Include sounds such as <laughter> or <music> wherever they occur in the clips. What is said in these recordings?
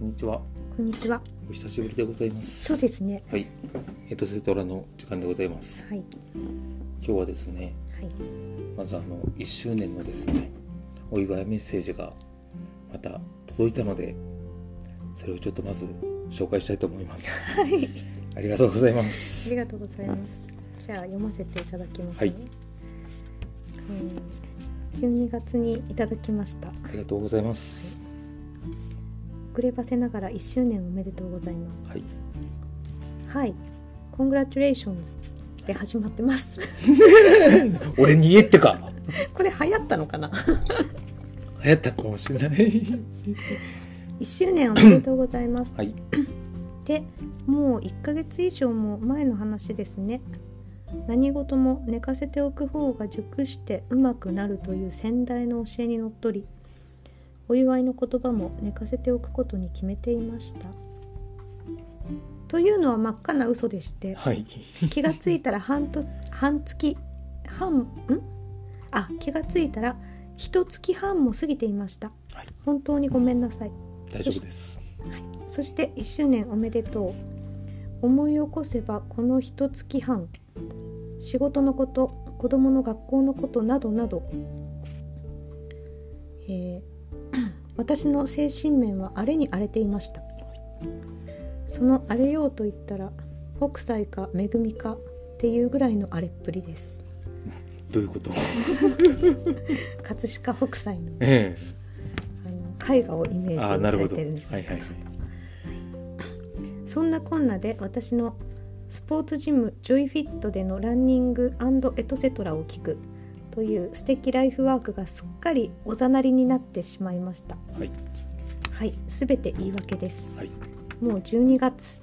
こんにちは。こんにちは。お久しぶりでございます。そうですね。はい。エトセトラの時間でございます。はい。今日はですね、はい。まずあの1周年のですね、お祝いメッセージがまた届いたので、それをちょっとまず紹介したいと思います。はい。ありがとうございまあす。りがとうございます。じゃあ読ませていただきますね。はいえー、12月にいただきました。ありがとうございます。遅ればせながら1周年おめでとうございます。はい。はい。コングラチュレーションズで始まってます。<laughs> 俺に言えってか <laughs> これ流行ったのかな？流行ったかもしれない。?1 周年おめでとうございます。<coughs> はい。でもう1ヶ月以上も前の話ですね何事も寝かせておく方が熟してうまくなるという先代の教えにのっとりお祝いの言葉も寝かせておくことに決めていましたというのは真っ赤な嘘でしてはい。気がついたら半と半月半ん？あ気がついたら一月半も過ぎていましたはい。本当にごめんなさい大丈夫です。そして1周年おめでとう思い起こせばこの一月半仕事のこと子供の学校のことなどなど、えー私の精神面は荒れに荒れていましたその荒れようと言ったら北斎か恵みかっていうぐらいの荒れっぷりですどういうこと？<laughs> 葛飾北斎のえあの絵画をイメえ。ージ。されてるんじゃないはいはいはい。そんなこんなで私のスポーツジムジョイフィットでのランニングエトセトラを聞くという素敵ライフワークがすっかりおざなりになってしまいましたはい。はいすべて言い訳です、はい。もう12月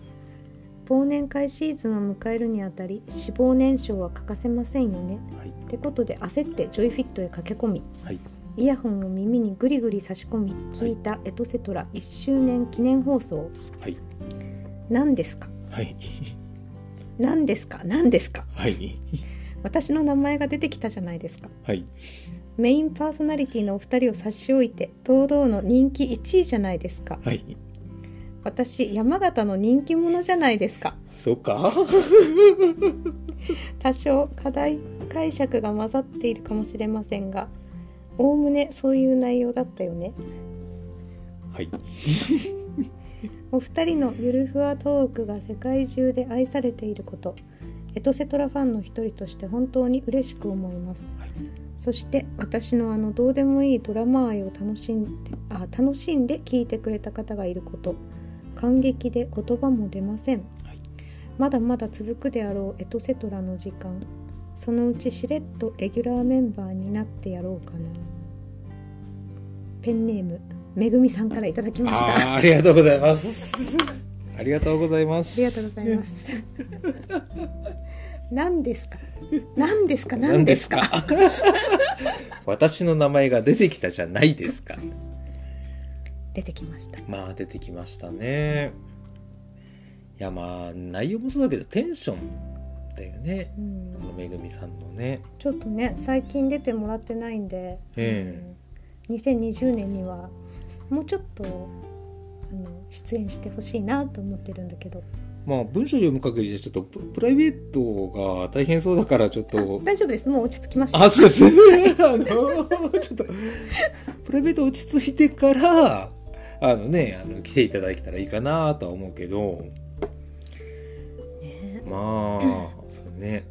忘年会シーズンを迎えるにあたり脂肪燃焼は欠かせませんよねはい。ってことで焦ってジョイフィットへ駆け込みはい。イヤホンを耳にぐりぐり差し込み聞いたエトセトラ1周年記念放送はい。何ですか？はい。何ですか？何ですか？はい。私の名前が出てきたじゃないですかはい。メインパーソナリティのお二人を差し置いて堂々の人気1位じゃないですかはい。私山形の人気者じゃないですかそうか？<laughs> 多少課題解釈が混ざっているかもしれませんがおおむねそういう内容だったよねはい。<laughs> お二人のゆるふわトークが世界中で愛されていることエトセトラファンの一人として本当に嬉しく思います。はい。そして私のあのどうでもいいドラマ愛を楽しんであ楽しんで聞いてくれた方がいること。感激で言葉も出ません、はい。まだまだ続くであろうエトセトラの時間。そのうちしれっとレギュラーメンバーになってやろうかな。ペンネームめぐみさんからいただきました。あああ、<laughs> ありがとうございます。ありがとうございます。りがとうございます何ですか？何ですか？何何ですか？<laughs> 私の名前が出てきたじゃないですか。出てきました。まあ出てきましたね。いやまあ内容もそうだけどテンションだよね。うん。このめぐみさんのね。ちょっとね最近出てもらってないんで、えうん。2020年にはもうちょっとあの出演してほしいなと思ってるんだけどまあ文章読む限りでちょっとププライベートが大変そうだからちょっと。大丈夫ですもう落ち着きましたあ、そうです。あの、ちょっと、プライベート落ち着いてから、あのね、あの、来ていただけたらいいかなとは思うけど、ねまあ、そうね。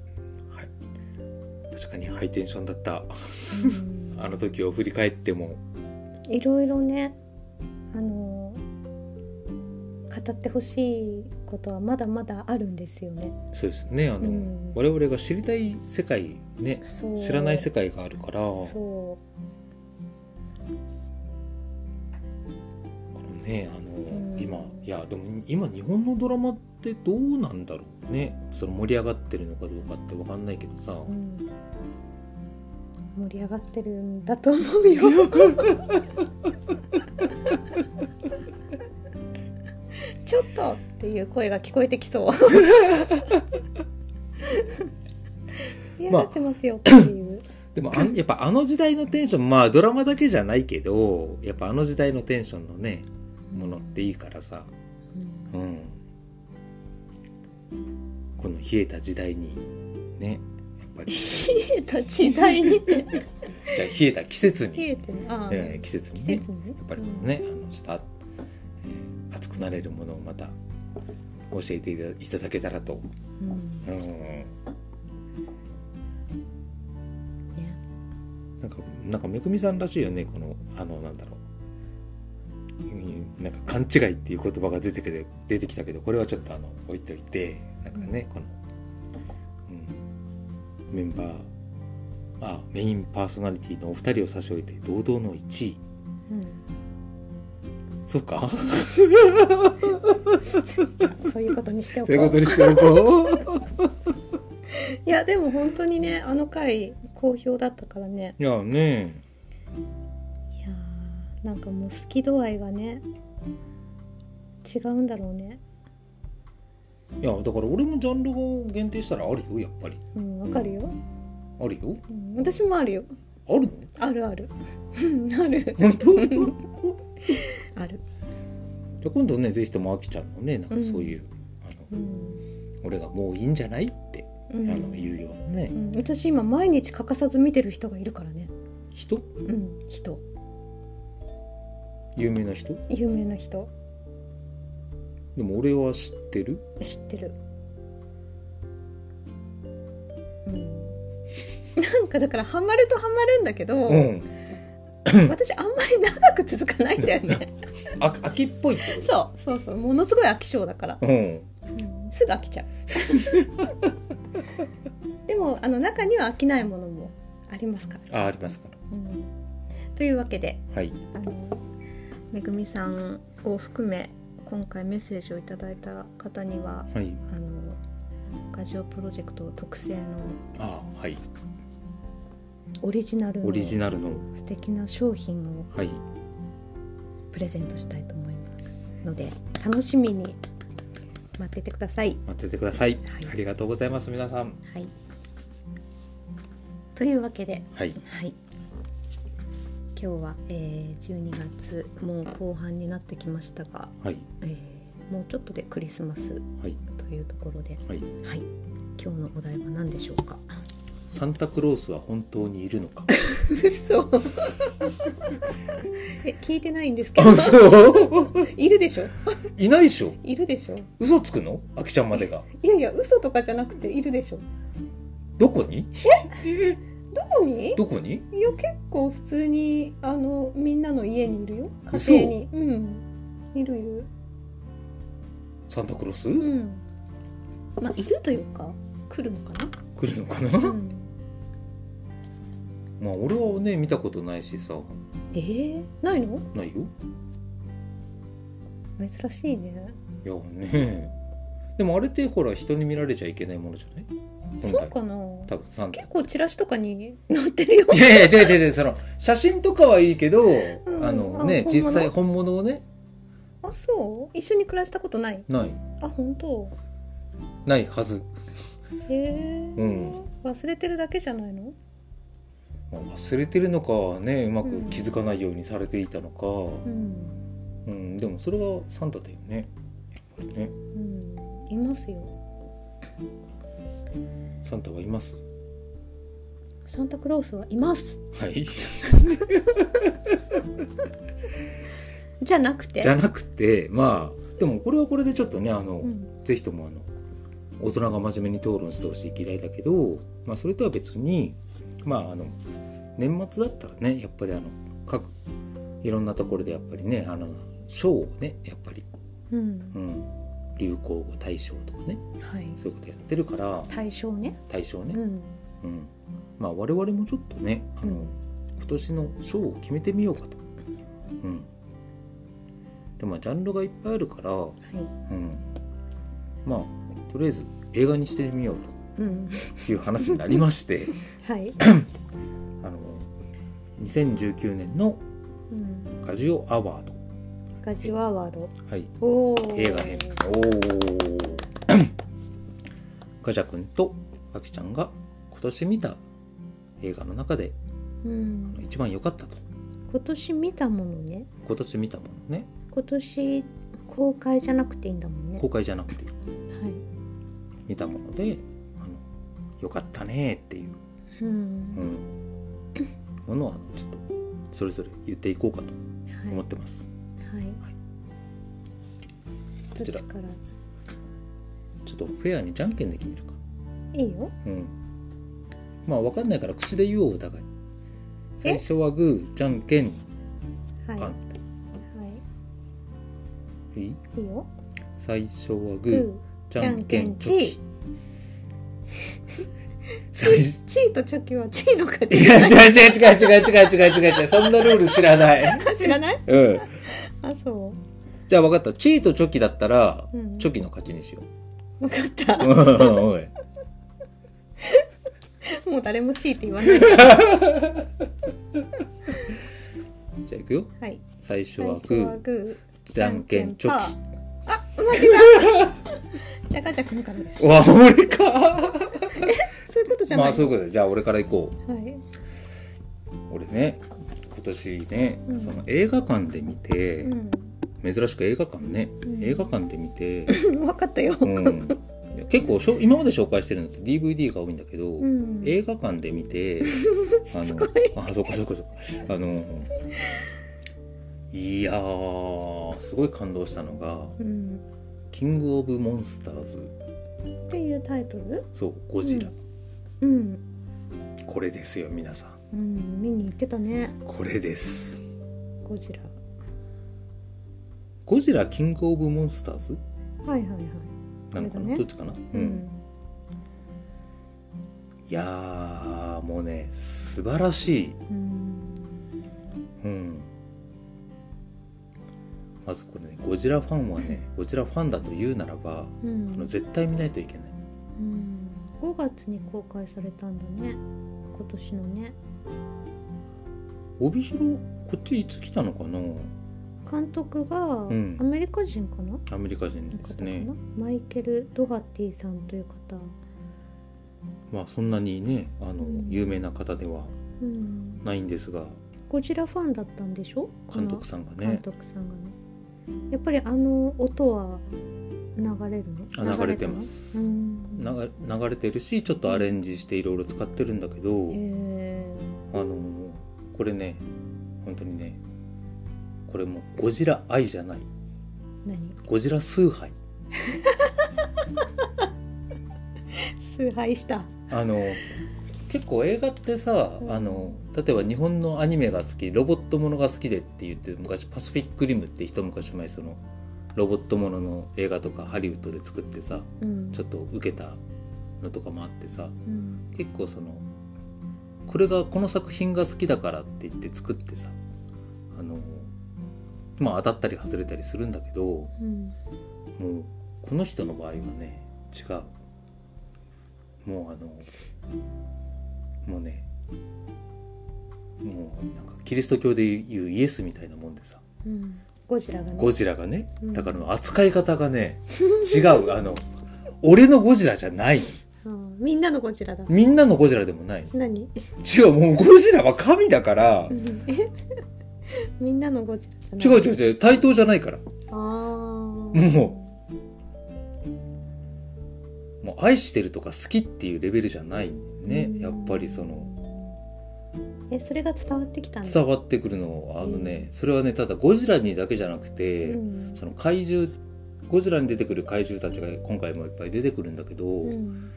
はい。確かにハイテンションだった。うんあの時を振り返っても。いろいろねあの語ってほしいことはまだまだあるんですよね。そうですね。あの、うん。我々が知りたい世界ね、知らない世界があるから、こそのね、あの、うん。今、いや、でも今日本のドラマってどうなんだろうね。その盛り上がってるのかどうかってわかんないけどさ。う、うん、盛り上がってるんだと思うよ <laughs> <laughs> ちょっとっていう声が聞こえてきそう。<laughs> ますよっていう、<laughs> でもあんやっぱあの時代のテンションまあドラマだけじゃないけどやっぱあの時代のテンションのねものっていいからさ、うん、この冷えた時代にねやっぱり。じ冷えた時代に？ってゃあ冷えた季節に、冷えてね。ああ、えー季節にね。季節にね。やっぱりこのね、あのちょっとあ、えー熱くなれるものをまた教えていただけたらと、うん。うん、ね。なんかなんかめぐみさんらしいよねこのあのなんだろう。うんなんか勘違いっていう言葉が出てきて出てきたけどこれはちょっとあの置いといてなんかね、この、うん、メンバーあメインパーソナリティのお二人を差し置いて堂々の1位。うんそうか。そういうことにしておというこうことにしておこ <laughs> いやでも本当にねあの回好評だったからね。ういやね。いやーなんかもう好き度合いがね違うんだろうね。いやだから俺もジャンルを限定したらあるよやっぱり。うんわかるよ、あるよ。うん、私もあるよあるの？あるある。うんある。本当？じある、ゃあ今度ねぜひともあきちゃんのねなんかそういう、あのうん。俺がもういいんじゃない？って、うん。あの言うようなね、うん、私今毎日欠かさず見てる人がいるからね。人？うん。人。有名な人？有名な人。でも俺は知ってる？知ってる。うんなんかだからハマるとハマるんだけど、うん。私あんまり長く続かないんだよね。あ秋っぽい。そうそうそう。ものすごい飽き性だから、とうん。うん。すぐ飽きちゃう。<laughs> でもあの中には飽きないものもありますから、あありますかうん。というわけでらはい。あのめぐみさんを含め今回メッセージをいただいた方にははい。あのガジオプロジェクト特製のあはいオリジナルのオリジナルの。素敵な商品をはい。プレゼントしたいと思いますので楽しみに待っててください。待っててください、はい。ありがとうございます皆さん。はい、というわけで、はい。はい、今日は、えー、12月もう後半になってきましたが、はい。えーもうちょっとでクリスマスはい。というところで、はい。はい、今日のお題は何でしょうか？サンタクロースは本当にいるのか？嘘。え聞いてないんですけど。あそういるでしょ？いないでしょ。いるでしょ。嘘つくの？あきちゃんまでが。いやいや嘘とかじゃなくているでしょ。どこに？どこに？どこに？いや結構普通にあのみんなの家にいるよ。家嘘庭に。うん。いるいる。サンタクロース、うん。まあいるというか来るのかな？来るのかな、うんまあ俺はね見たことないしさ。えー、ないの？ないよ。珍しいね。いやね。でもあれってほら人に見られちゃいけないものじゃない？そうかな。多分サンタ結構チラシとかに載ってるよ。いやいや違う違う違う。その写真とかはいいけど、ん。あのあね実際本物をね。あそう？一緒に暮らしたことない？ない。あ本当？ないはず、へえ、うん。忘れてるだけじゃないの？まあ忘れてるのかはねうまく気づかないようにされていたのか、うん、うんでもそれはサンタだよね。やっぱりね。うん、いますよ。サンタはいます？サンタクロースはいます。はい。<laughs> じゃなくて。じゃなくてまあでもこれはこれでちょっとねあの、うん。ぜひともあの大人が真面目に討論してほしい議題だけど、まあ、それとは別にまああの年末だったらねやっぱりあの各いろんなところでやっぱりねあの賞をねやっぱり、うん。うん、流行語大賞とかねはい。そういうことやってるから対象ね。大賞ね、うん。うん。まあ我々もちょっとねあの、うん。今年の賞を決めてみようかと。うん。でまあジャンルがいっぱいあるから、はい。うん、まあとりあえず映画にしてみよううんという話になりましてはい、<clears throat> あの2019年のうん、ガジオアワード、ガジオアワード。はい、映画編。おお <clears throat> ガジャ君とアキちゃんが今年見た映画の中でうん、一番良かったと。今年見たものね。今年見たものね。今年公開じゃなくていいんだもんね。公開じゃなくてはい。見たものでよかったねっていう、うん。うん、ものはちょっとそれぞれ言っていこうかとはい思ってます、はい。どちらどっちから？ちょっとフェアにじゃんけんで決めるか。いいよ。うん。まあ分かんないから口で言おうお互い。最初はグーじゃんけん。はい。はパンい。いい？いいよ。最初はグーじゃんけんチョキチ最ーとチョキはチーの勝ち違う違う違う違う違う違う違う違う。そんなルール知らない。知らない？うん。あそじゃあ分かった。チーとチョキだったら、うん。チョキの勝ちにしよう。分かった。<laughs> もう誰もチーって言わない。じゃあいくよ。はい。最初はグー。じゃんけんチョキ。あ負けた。<laughs> じゃかじゃくんからです。うわ俺か <laughs> そういうことじゃないまあそういうことでじゃあ俺から行こう。はい。俺ね今年ね、うん。その映画館で見て、うん。珍しく映画館ね、うん。映画館で見て、<laughs> 分かったよ。結構しょ今まで紹介してるのって DVD が多いんだけど、うん。映画館で見て <laughs> あのあそっかそっかそっか。あのいやーすごい感動したのがうん「キングオブモンスターズ。っていうタイトル」そうゴジラ、うんこれですよ皆さん。うん見に行ってたね。これです。ゴジラ。ゴジラキングオブモンスターズ？はいはいはい。なのかな、ね。どっちかな？ううん。ん、いやーもうね素晴らしい。うん。うん。まずこれねゴジラファンはねゴジラファンだと言うならば、うあのん絶対見ないといけない。うん5月に公開されたんだね。今年のね。帯広こっちいつ来たのかな？監督がん。アメリカ人かな、アメリカ人のです方かな、ねマイケル・ドハティさんという方、まあそんなにねあの、うん。有名な方ではうん、ないんですが。ゴジラファンだったんでしょ？監督さんがこの監ね督さんがね。やっぱりあの音は流れるの？あ流れてます。流れてるしちょっとアレンジしていろいろ使ってるんだけど、へあのこれね本当にねこれもうゴジラ愛じゃない。ゴジラ崇拝。崇拝した。あの結構映画ってさ、うん。あの例えば日本のアニメが好きロボットものが好きでって言って昔パシフィックリムって一昔前そのロボットものの映画とかハリウッドで作ってさうん。ちょっと受けたのとかもあってさうん。結構そのこれがこの作品が好きだからって言って作ってさあのまあ当たったり外れたりするんだけどうん。もうこの人の場合はね違う。もうあのもうねもうなんかキリスト教でいうイエスみたいなもんでさうんゴジラがね。ゴジラがねうん。だから扱い方がね違う。<laughs> あの俺のゴジラじゃない。うん。みんなのゴジラだ。みんなのゴジラでもない何？違うもうゴジラは神だから。<laughs> みんなのゴジラじゃない。違う違う違う対等じゃないから。ああももう愛してるとか好きっていうレベルじゃないね。うん。やっぱりそのえそれが伝わってきたんだ。伝わってくるのあのねそれはねただゴジラにだけじゃなくて、うん。その怪獣ゴジラに出てくる怪獣たちが今回もいっぱい出てくるんだけど、うん。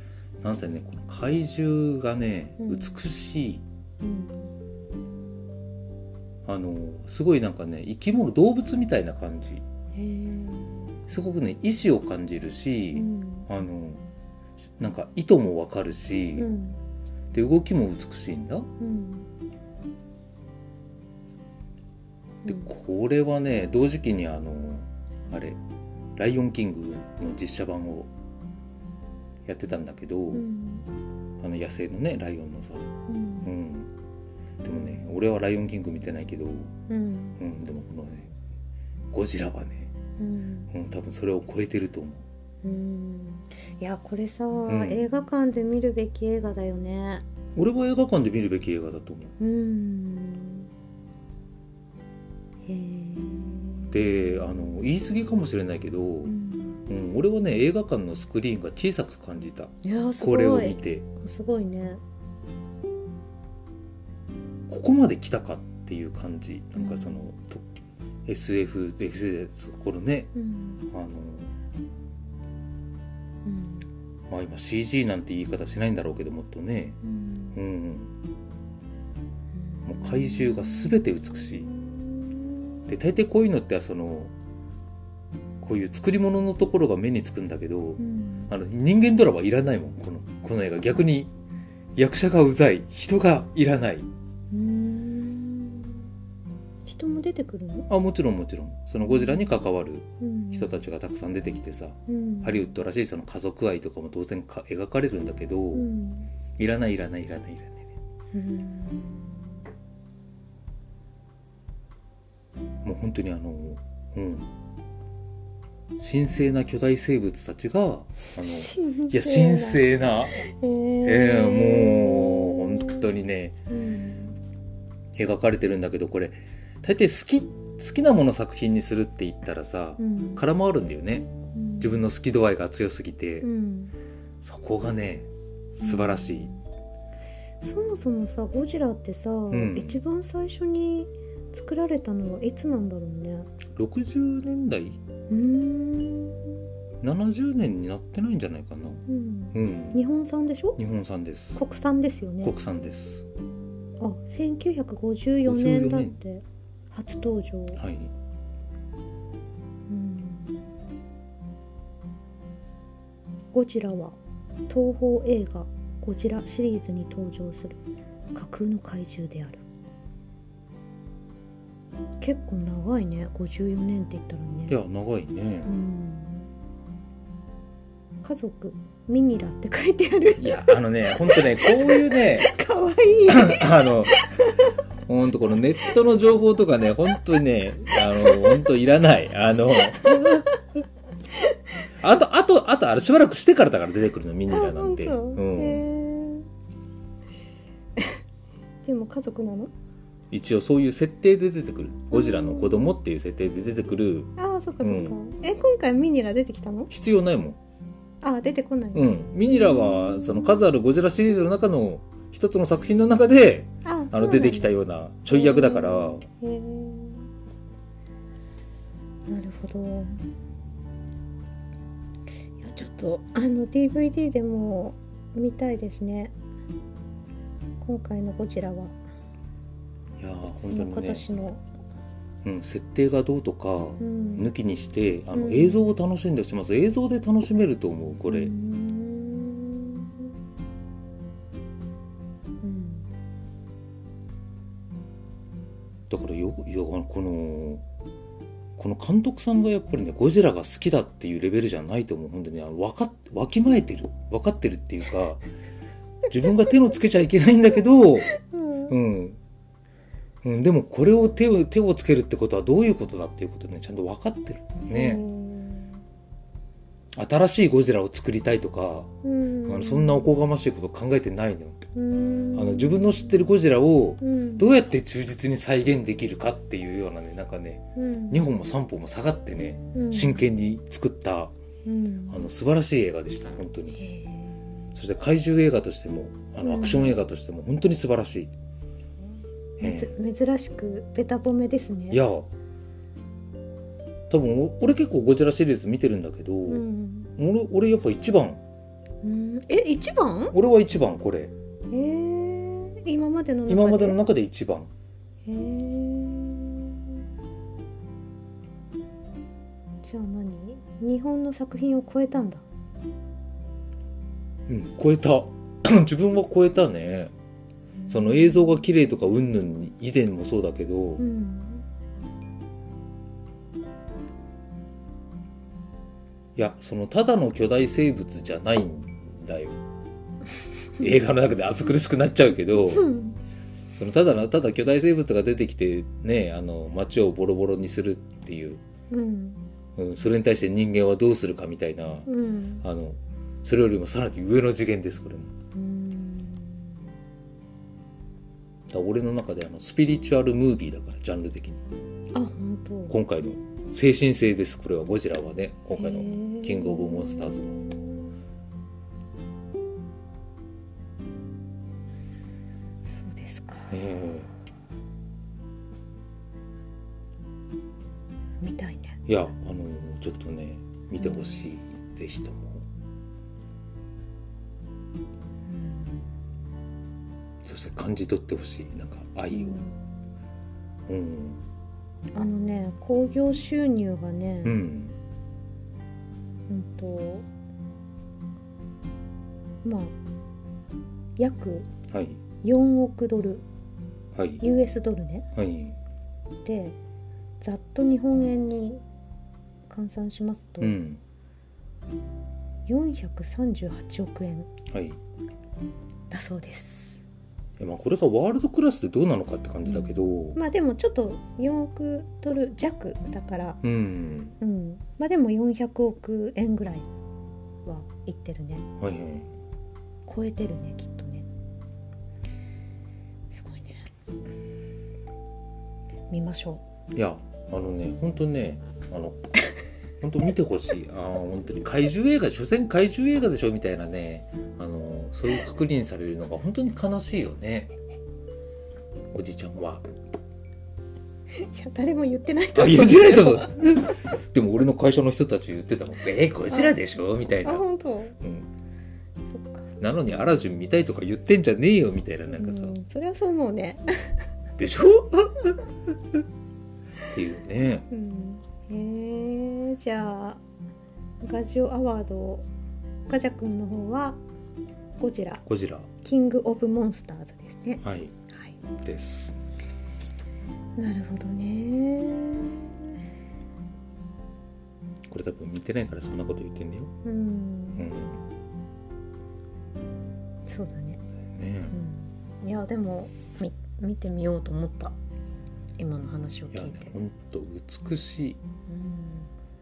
なんせねこの怪獣がねうん。美しい、うん。あのすごいなんかね生き物動物みたいな感じ。すごくね意志を感じるし、うん。あのなんか意図もわかるし、うん。で動きも美しいんだ。うんでこれはね同時期にあのあれ「ライオンキング」の実写版をやってたんだけど、うん。あの野生のねライオンのさ、ううん。ん、でもね俺は「ライオンキング」見てないけど、うん。うん、でもこのねゴジラはね、うん。うん、多分それを超えてると思う。うん。いやこれさ、ん。映画館で見るべき映画だよね。俺は映画館で見るべき映画だと思う。うんであの言い過ぎかもしれないけど、ううんん俺はね映画館のスクリーンが小さく感じた。これを見て。すごいね。ここまで来たかっていう感じ。なんかその、と SF でこのね。うん。あのうん。まあ今 CG なんて言い方しないんだろうけどもっとね。うん。うん。もう怪獣が全て美しいで大抵こういうのってそのこういう作り物のところが目につくんだけど、うん。あの人間ドラマいらないもんこのこの映画。逆に役者がうざい。人がいらない。うん。人も出てくるの？あもちろんもちろん。そのゴジラに関わるうん。人たちがたくさん出てきてさ、うん。ハリウッドらしいその家族愛とかも当然か描かれるんだけど、うん。いらないいらないいらないいらないもう本当にあのうん。神聖な巨大生物たちがあのいや神聖な。えええもう本当にねうん。描かれてるんだけどこれ大抵好き好きなもの作品にするって言ったらさうん。空回るんだよね。うん。自分の好き度合いが強すぎて、うん。そこがね素晴らしい、そもそもさゴジラってさ、ん。一番最初に作られたのはいつなんだろうね。60年代？うーん。70年になってないんじゃないかな。うん。うん。日本産でしょ？日本産です。国産ですよね。国産です。あ1954年だって初登場、はい。うん。ゴジラは東宝映画「ゴジラ」シリーズに登場する架空の怪獣である結構長いね。54年って言ったらね。いや長いね。うん。家族ミニラって書いてある。いやあのね本当ねこういうね <laughs> かわいい。<laughs> あの本当このネットの情報とかね本当にねあの本当いらない。あの <laughs> あとあとあとあれしばらくしてからだから出てくるのミニラなんて。うん。でも家族なの？一応そういう設定で出てくる。ゴジラの子供っていう設定で出てくる。ああそっかそっか、うん。え今回ミニラ出てきたの？必要ないもん。あ出てこない、うん。ミニラはその数あるゴジラシリーズの中の一つの作品の中でああの出てきたよようなちょい役だから。へえなるほど。いやちょっとあの DVD でも見たいですね。今回のゴジラはいや本当にね、年の、うん、設定がどうとかうん。抜きにしてあの、うん。映像を楽しんでほしい。ます映像で楽しめると思うこれ、うーん。うん。だからよくいやこのこの監督さんがやっぱりねゴジラが好きだっていうレベルじゃないと思う。本当にあのわかっわきまえてる。分かってるっていうか <laughs> 自分が手のつけちゃいけないんだけど、うんうんうん、でもこれを手を手をつけるってことはどういうことだっていうことねちゃんと分かってる。ね、新しいゴジラを作りたいとか、うん。あのそんなおこがましいこと考えてないの,、うん。あの自分の知ってるゴジラをうん。どうやって忠実に再現できるかっていうようなねなんかねうん。2本も3本も下がってねうん。真剣に作ったうん。あの素晴らしい映画でした本当に。へそして怪獣映画としてもあうん。のアクション映画としても本当に素晴らしい、え珍しくベタ褒めですね。いや。多分お俺結構ゴジラシリーズ見てるんだけど、うん、俺俺やっぱ一番。うん、え一番？俺は一番これ。え。ー、今までの中で？今までの中で一番。へーじゃあ何？日本の作品を超えたんだ。うん超えた。<clears throat> 自分は超えたねその映像が綺麗とかうんぬん以前もそうだけど、うん。いやそのただの巨大生物じゃないんだよ。映画の中で暑苦しくなっちゃうけどうん。そのただのただ巨大生物が出てきてねあの街をボロボロにするっていう、うん。うん、それに対して人間はどうするかみたいな、うん。あのそれよりもさらに上の次元ですこれもだ俺の中であのスピリチュアルムービーだからジャンル的に。あ本当。今回の精神性ですこれはゴジラはね。今回のキングオブモンスターズもそうですか。えみたいね。えいやあのちょっとね見てほしい、ぜひともそして感じ取ってほしいなんか愛を。うん。あのね興行収入がね、ううん、んとまあ約はい。4億ドル。はい。US ドルね。はい。でざっと日本円に換算しますと、うん。438億円はい。だそうです。えまあこれがワールドクラスでどうなのかって感じだけど。まあでもちょっと4億ドル弱だから。うん。うん。まあでも400億円ぐらいはいってるね。はいはい。超えてるねきっとね。すごいね。見ましょいやあのね本当ねあの本当見てほしい。あー本当に怪獣映画所詮怪獣映画でしょみたいなね。あのそういうくくりにされるのが本当に悲しいよね。おじちゃんは。ういや誰も言ってないと思う。あ言ってないと思う。でも俺の会社の人たち言ってたもん。えー、こちらでしょ？みたいな、あ本当。うん、なのにアラジン見たいとか言ってんじゃねえよみたいななんかさ、うんそれはそう思うね。でしょ？っていうね。うん。えー、じゃあガジオアワードガジャ君の方はゴジラ。ゴジラ。キングオブモンスターズですね。はい。はい。です。なるほどね。これ多分見てないからそんなこと言ってんだよ。うん。うん。そうだね。ね。うん。いやでもみ見てみようと思った。今の話を聞いて、ほんと美しい。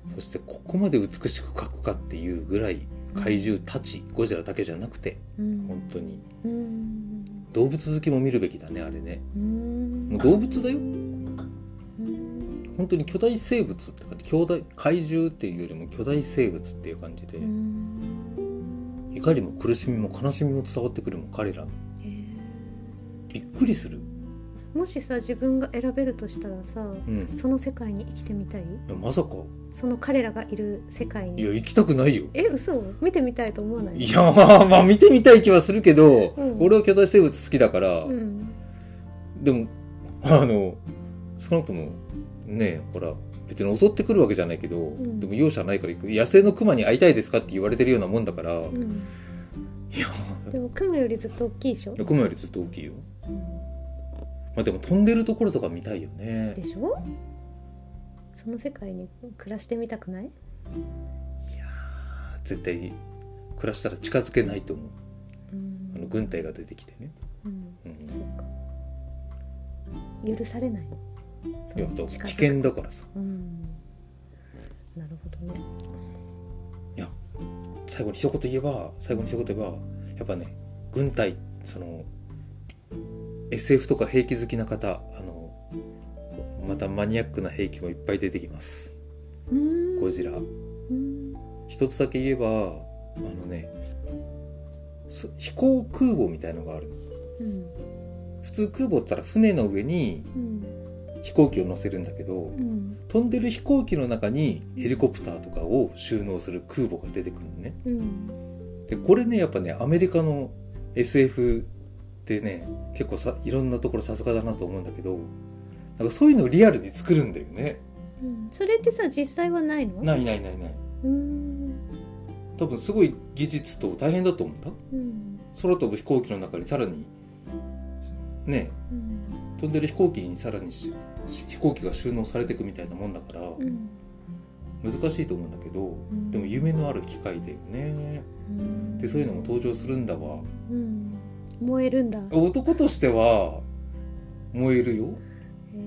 うん。そしてここまで美しく描くかっていうぐらい怪獣たち、ゴジラだけじゃなくてうん。本当に。うん。動物好きも見るべきだねあれね。うん。もう動物だよ。うん。本当に巨大生物って感じ。巨大怪獣っていうよりも巨大生物っていう感じで、うん。怒りも苦しみも悲しみも伝わってくるもん彼ら。へー。びっくりする、もしさ自分が選べるとしたらさうん、その世界に生きてみたい？まさか。その彼らがいる世界に。いや行きたくないよ。え嘘？見てみたいと思わない？いやまあ見てみたい気はするけど、うん。俺は巨大生物好きだから、うん。でもあの少なくともねほら別に襲ってくるわけじゃないけど、ん。でも容赦ないから行く。野生のクマに会いたいですかって言われてるようなもんだから、いうん。や。でもクマよりずっと大きいでしょ、クマよりずっと大きいよ。うんまあでも飛んでるところとか見たいよね。でしょ？その世界に暮らしてみたくない？いやー絶対暮らしたら近づけないと思う。うん。あの軍隊が出てきてね、うん。うん、そうか。許されない。いや危険だからさ。うん。なるほどね。最後に一言言えば最後に一言言えばやっぱね軍隊その SF とか兵器好きな方あのまたマニアックな兵器もいっぱい出てきます。うん。ゴジラ。うん。一つだけ言えばあのねす飛行空母みたいのがあるの。うん。普通空母ったら船の上にうん。飛行機を乗せるんだけどうん。飛んでる飛行機の中にヘリコプターとかを収納する空母が出てくるのね。うん。でこれねやっぱねアメリカの SF ってね結構さいろんなところさすがだなと思うんだけどなんかそういうのをリアルに作るんだよね。うん。それってさ実際はないの？ないないないない。うん。多分すごい技術と大変だと思うんだ。うん。空飛ぶ飛行機の中にさらにねうん。飛んでる飛行機にさらにし飛行機が収納されていくみたいなもんだからうん。難しいと思うんだけどん。でも夢のある機械だよね。うん。でそういうのも登場するんだわ。うん燃えるんだ。男としては燃えるよ。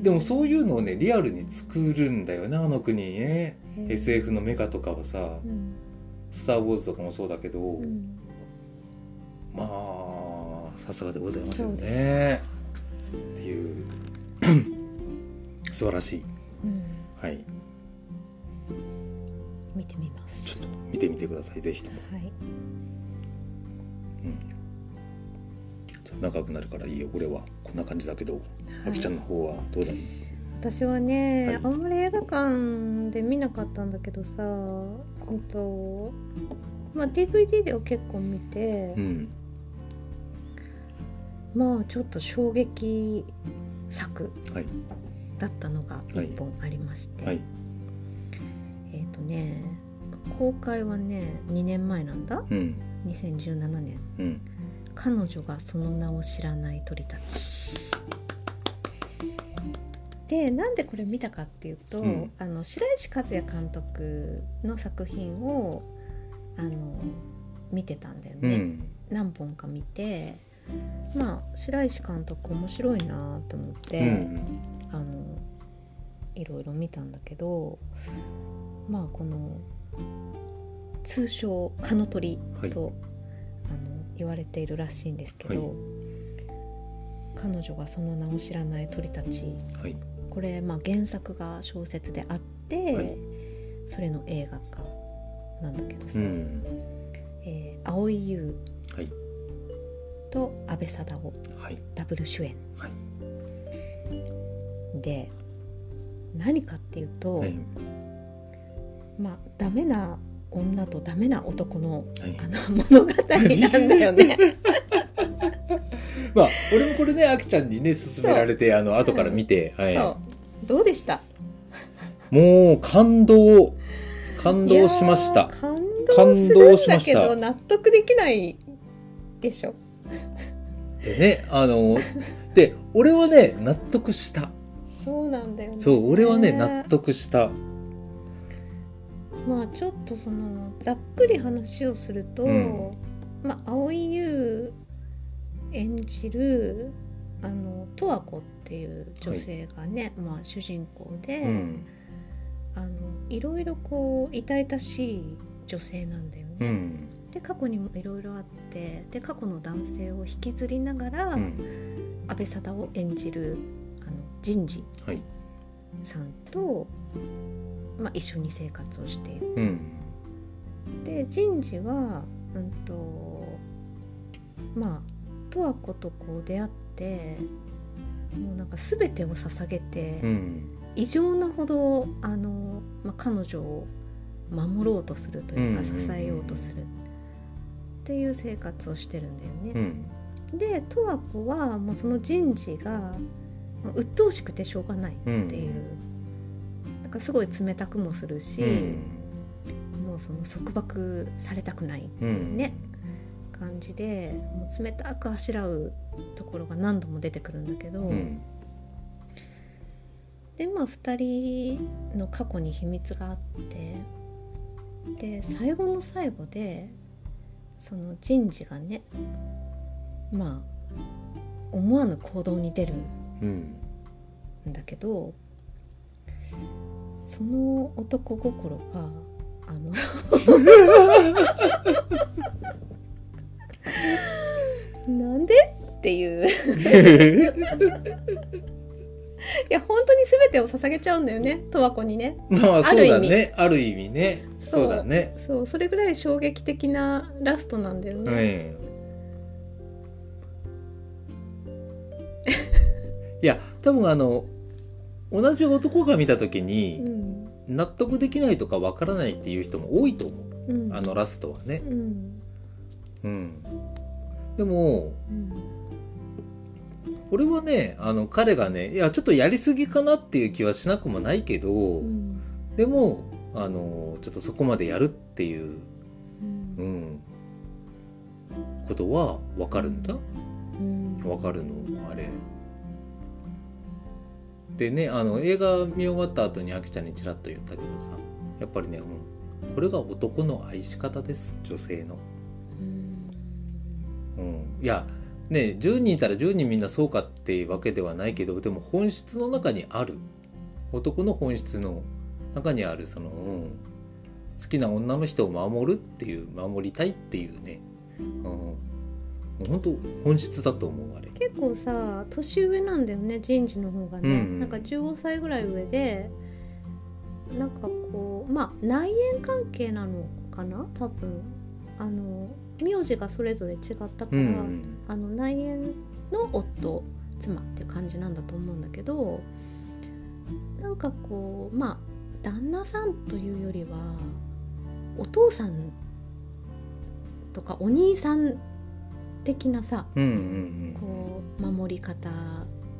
でもそういうのをねリアルに作るんだよねあの国ね。SF のメカとかはさうん「スター・ウォーズ」とかもそうだけど、うん。まあさすがでございますよね。っていう。<coughs> 素晴らしい。うん。はい。見てみます。ちょっと見てみてくださいぜひとも、はい。うん、長くなるからいいよ俺は。こんな感じだけど、あきちゃんの方はどうだ？い私はね、はい。あんまり映画館で見なかったんだけどさうんとまあ DVD を結構見て、うん。まあちょっと衝撃作はい。だったのがはい。一本ありまして、はい。えっ、とね公開はね2年前なんだ？うん。2017年。うん彼女がその名を知らない鳥たち。でなんでこれ見たかっていうと、うん。あの白石和也監督の作品をあの見てたんだよね、うん。何本か見てまあ白石監督面白いなと思っうて、ん。あのいろいろ見たんだけどまあこの通称「蚊の鳥」はい。と、言われているらしいんですけど、彼女がその名を知らない鳥たちはい。これ、まあ、原作が小説であって、はい。それの映画化なんだけどさ、うん。えー蒼井優はい。と阿部サダヲはい。ダブル主演。はい。で何かっていうと、はい。まあダメな女とダメな男のはい。あの物語なんだよね。<laughs> まあ俺もこれねあきちゃんにね勧められてあの後から見て、はい、どうでした？もう感動感動しました。感感動動しました。納得できないでしょ？でねあので俺はね納得した。そうなんだよね。そう俺はね納得したまあちょっとそのざっくり話をすると、うん。まあ蒼井優演じるあの十和子っていう女性がね、まあ主人公で、うん。あのいろいろこう痛々しい女性なんだよね。うん。で過去にもいろいろあってで過去の男性を引きずりながら、うん。安倍貞を演じるあの人事はい。さんと、まあ、一緒に生活をしている。うん。で人事はうんとまあ十和子とこう出会ってもうなんか全てを捧げて、うん。異常なほどあの、まあ、彼女を守ろうとするというか、うんうんうん。支えようとする。っていう生活をしてるんだよね。うん。で十和子はもうその人事が鬱陶しくてしょうがないっていう、なんかすごい冷たくもするし、もうその束縛されたくないっていうね、感じでもう冷たくあしらうところが何度も出てくるんだけど、うん。でまあ2人の過去に秘密があってで最後の最後でその人事がねまあ思わぬ行動に出るうんんだけどその男心があのなんでっていう。いや本当に全てを捧げちゃうんだよね。十和子にね。まあそる意味。だねある意味ね。そうだね。そう。それぐらい衝撃的なラストなんだよね、はいいや多分あの同じ男が見た時うにん。納得できないとかわからないっていう人も多いと思う。うん。あのラストはね。うん。うん。でもうん。俺はねあの彼がねいやちょっとやりすぎかなっていう気はしなくもないけど、うん。でもあのちょっとそこまでやるっていう、うん。うん、ことはわかるんだ？うん。わかるの？あれでねあの映画見終わった後にあきちゃんにちらっと言ったけどさやっぱりね、うん、これが男の愛し方です女性の、うん。うん、いやね10人いたら10人みんなそうかっていうわけではないけどでも本質の中にある。男の本質の中にあるその、うん、好きな女の人を守るっていう守りたいっていうね、うん、本当本質だと思うあれ結構さ年上なんだよね人事の方がね、うんうん。なんか15歳ぐらい上でなんかこうまあ内縁関係なのかな？多分。あの名字がそれぞれ違ったから、うん。あの内縁の夫妻って感じなんだと思うんだけどなんかこうまあ旦那さんというよりはお父さんとかお兄さん的なさうんうんこう守り方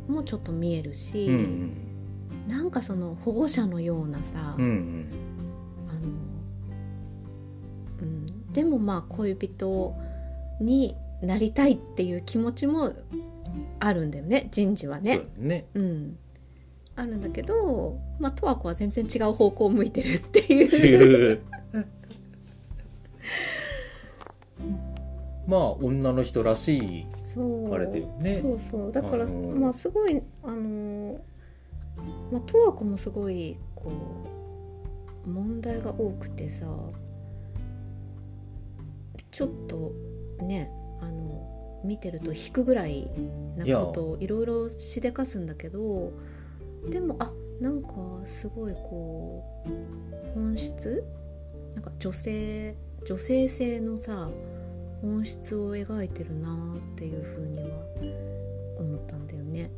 もちょっと見えるし、うんうん。なんかその保護者のようなさ、うんうん。あのうん、でもまあ恋人になりたいっていう気持ちもあるんだよね人事はね。だね。うん、あるんだけど、まあ、十和子は全然違う方向を向いてるっていう。まあ女の人らしいそう。あれだよね。そうそう。だから、あのー。まあすごいあのーまあ十和子もすごいこう問題が多くてさちょっとねあの見てると引くぐらいなことをいろいろしでかすんだけどでもあなんかすごいこう本質？なんか女性女性性のさ本質を描いてるなっていうふうには思ったんだよね。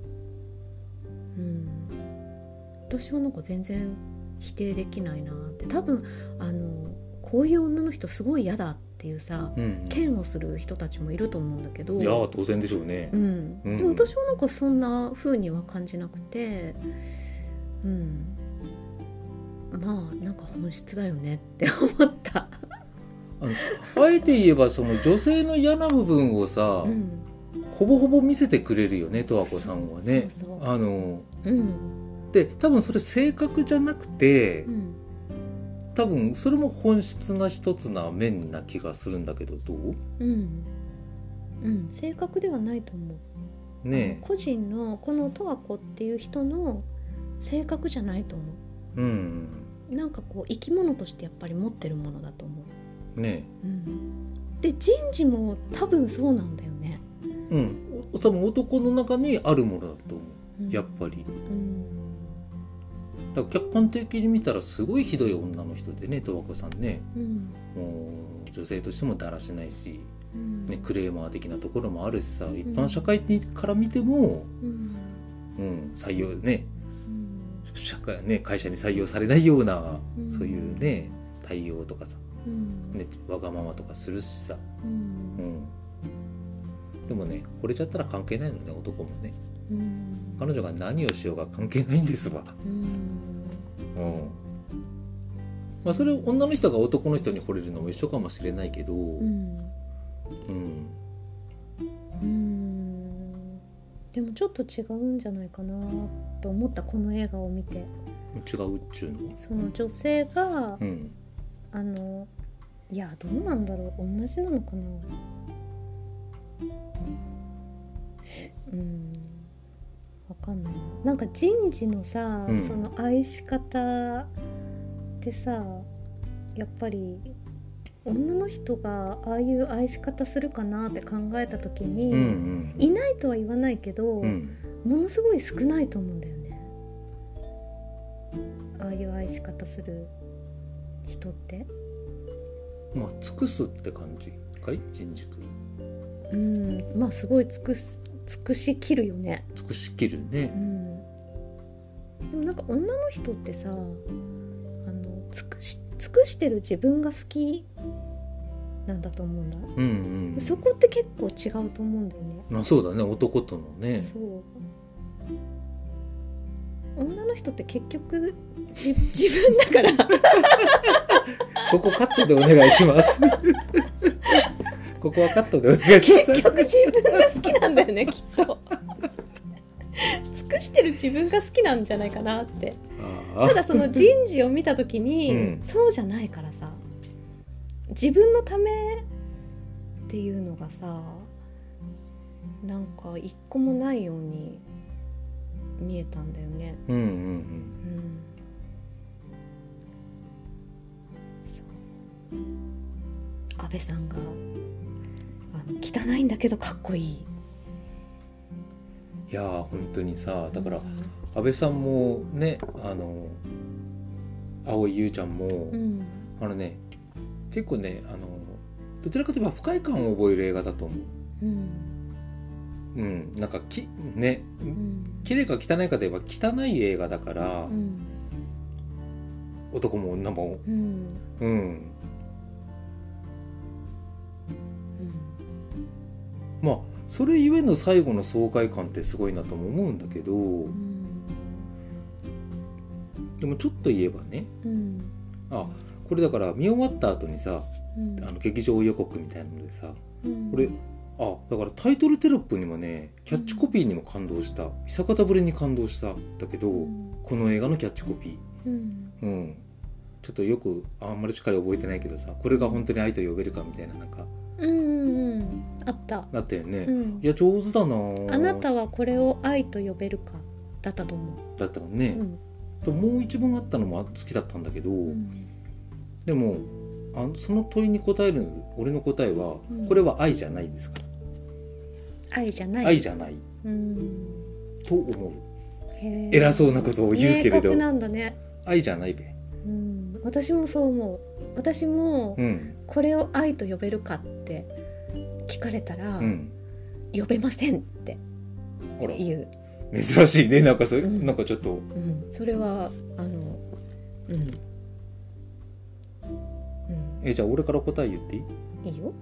うん、私はなんか全然否定できないなって。多分あのこういう女の人すごい嫌だっていうさうん嫌悪する人たちもいると思うんだけど。いや当然でしょうね。うん、うん。でも私はなんかそんな風には感じなくて。うん。まあなんか本質だよねって思った。あえて言えばその女性の嫌な部分をさ、うん。ほぼほぼ見せてくれるよね十和子さんはね。あのうん。で多分それ性格じゃなくてうん。多分それも本質な一つな面な気がするんだけどどう？うん、うん、正確ではないと思う、ね個人のこの十和子っていう人の性格じゃないと思えうん。うなんかこう生き物としてやっぱり持ってるものだと思ねう、うん、で人事も多分そうなんだよね、えうん。お多分男の中にあるものだと思う。ん。うやっぱり。うん。だから客観的に見たらすごいひどい女の人でね十和子さんね。うん。もう女性としてもだらしないし、うん。ね、クレーマー的なところもあるしさ一般社会から見ても、うん。うん、採用ね。うん。社会ね会社に採用されないような、うん。そういうね対応とかさ、うん。ね、わがままとかするしさ、ううん。ん、でもね惚れちゃったら関係ないのね男もね。うん。彼女が何をしようが関係ないんですわ、うん。うん。まあ、それ女の人が男の人に惚れるのも一緒かもしれないけど、うん。でもちょっと違うんじゃないかなと思ったこの映画を見て。違うっちゅうの？その女性が、うんあのいやどうなんだろう。同じなのかな。うん。わかんないな。なんか人事のさ、うん。その愛し方ってさやっぱり女の人がああいう愛し方するかなって考えた時に、うんうん。いないとは言わないけど、うん。ものすごい少ないと思うんだよね。ああいう愛し方する人って？まあ尽くすって感じかい？人事君うん。まあすごい尽くす尽くしきるよね。尽くしきるね。うん。でもなんか女の人ってさあの尽くし尽くしてる自分が好きなんだと思うんだ、うんうん。でそこって結構違うと思うんだよね。まあそうだね。男とのね。そう女の人って結局じ自分だから。ここカットでお願いします。ここはカットでお願いします。結局自分が好きなんだよねきっと。尽くしてる自分が好きなんじゃないかなって。あただその人事を見た時に、うん。そうじゃないからさ。自分のためっていうのがさなんか一個もないように見えたんだよね。うんうんうんそう安倍さんがあの汚いんだけどかっこいい。いやー本当にさだからうん安倍さんもねあの蒼井優ちゃんも、うんあのね結構ねあのどちらかといえば不快感を覚える映画だと思う。うんうん、なんかきね。うん。綺麗か汚いかといえば汚い映画だから、うん。男も女も。うん。うん。まあそれゆえの最後の爽快感ってすごいなとも思うんだけどうん。でもちょっと言えばね。うん。あこれだから見終わった後にさうん。あの劇場予告みたいなのでさうん。これあだからタイトルテロップにもねキャッチコピーにも感動した。久方ぶりに感動した。だけどうん。この映画のキャッチコピー。うん。うん。ちょっとよくあんまりしっかり覚えてないけどさこれが本当に愛と呼べるかみたいななんか。うんうんうん。あった。なったよね、うん。いや上手だな。ぁあなたはこれを愛と呼べるかだったと思だったのうね、うん。ともう一文あったのも好きだったんだけど、うん。でもあその問いに答える俺の答えは、うん。これは愛じゃないですから、愛じゃない。愛じゃない。うん。と思う。偉そうなことを言うけれど。明確なんだね。愛じゃないべ。うん。私もそう思う。私もうん。これを愛と呼べるかって聞かれたら、うん。呼べませんって言う、珍しいね。なんかそれ、うん。なんかちょっと。うん、それはあのうん、うん、えじゃあ俺から答え言っていい？いいよ。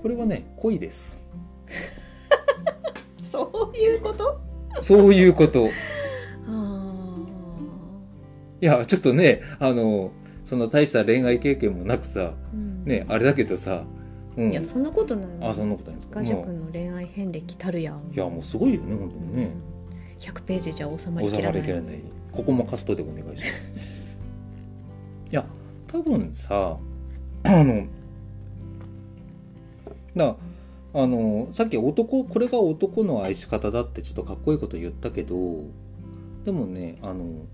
これはね恋です <laughs> <laughs> そういうこと？そういうこと。あいやちょっとねあのそんな大した恋愛経験もなくさー、うん、ねあれだけどさ、うん、いやそんなことない。あそんなことないんですか？ガジ君の恋愛遍歴たるやん。いやもうすごいよね本当にね、100ページじゃ収まりき収らない。まりきらない。ここもカットでお願いします。いや多分さ <clears throat> あのだあのさっき男これが男の愛し方だってちょっとかっこいいこと言ったけどでもねあの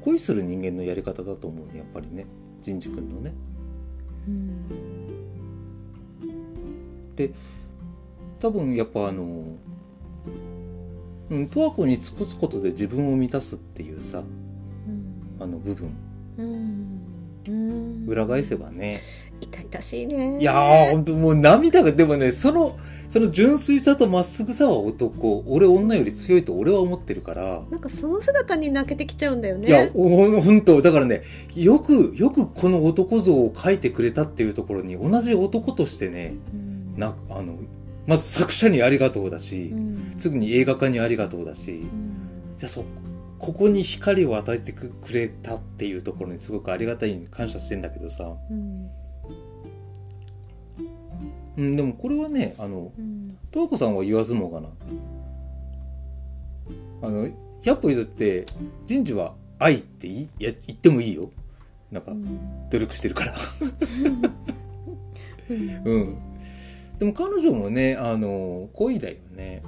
恋する人間のやり方だと思うねやっぱりね。人事君のね。うん。多分やっぱあのうん十和子に尽くすことで自分を満たすっていうさうん。あの部分。うん。うん。裏返せばね痛々しいねい。やー、ほんともう涙が、でもね、その、その純粋さとまっすぐさは男、俺女より強いと俺は思ってるから、なんかその姿に泣けてきちゃうんだよね。いや、ほほんと、だからね、よく、よくこの男像を描いてくれたっていうところに、同じ男としてね、うん。なんか、あの、まず作者にありがとうだしう、ん。次に映画化にありがとうだしう、ん。じゃあそ、ここに光を与えてくくれたっていうところにすごくありがたい、感謝してんだけどさ、うんうん、でもこれはね、あの、子さんは言わずもがな。あの100歩譲って人事は愛っていいや言ってもいいよ。なんかうん。努力してるから。<laughs> うん。うん。でも彼女もねあの恋だよね。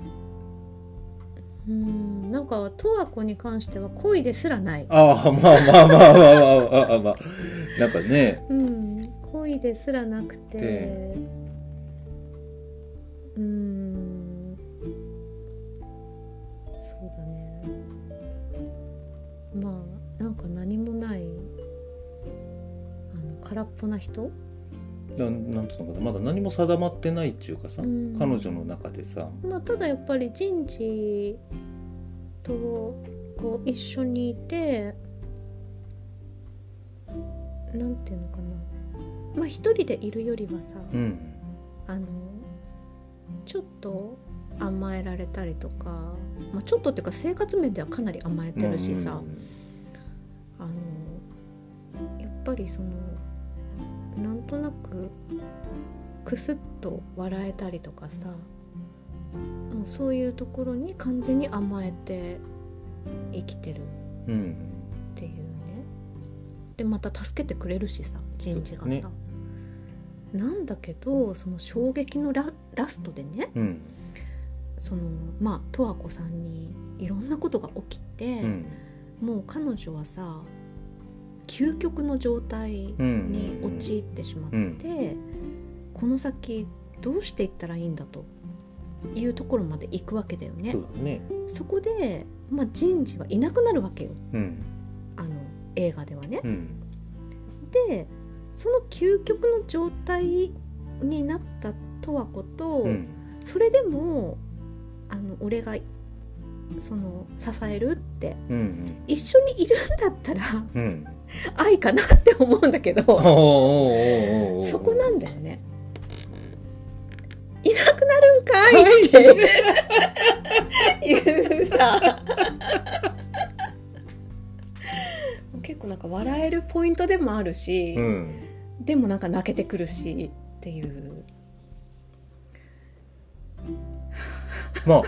うん。なんか十和子に関しては恋ですらない、ああまあまあまあまあまあまあまあ。なんかね。うん、恋ですらなくて。でうん。そうだね。まあなんか何もないあの空っぽな人？ななんつうのかな。まだ何も定まってないっていうかさ、うん。彼女の中でさ。まあただやっぱり人事とこう一緒にいてなんていうのかな。まあ一人でいるよりはさ、うん。あのちょっと甘えられたりとか、まあ、ちょっとっていうか生活面ではかなり甘えてるしさ、あのやっぱりそのなんとなくクスッと笑えたりとかさもうそういうところに完全に甘えて生きてるっていうね。でまた助けてくれるしさ人事がさ、なんだけどその衝撃のララストでねうん。そのまあ十和子さんにいろんなことが起きて、うん。もう彼女はさ究極の状態うん。に陥ってしまって、うん。この先どうしていったらいいんだというところまで行くわけだよね。そ。ね。そこで、まあ、人事はいなくなるわけよ。うん。あの映画ではね。うん。でその究極の状態になった十和子と、うん。それでもあの俺がその支えるってうん一緒にいるんだったらうん。うん愛かなって思うんだけどそこなんだよね。いなくなるんかいって <laughs> いうさ結構なんか笑えるポイントでもあるし、うん。でもなんか泣けてくるしっていう。まあ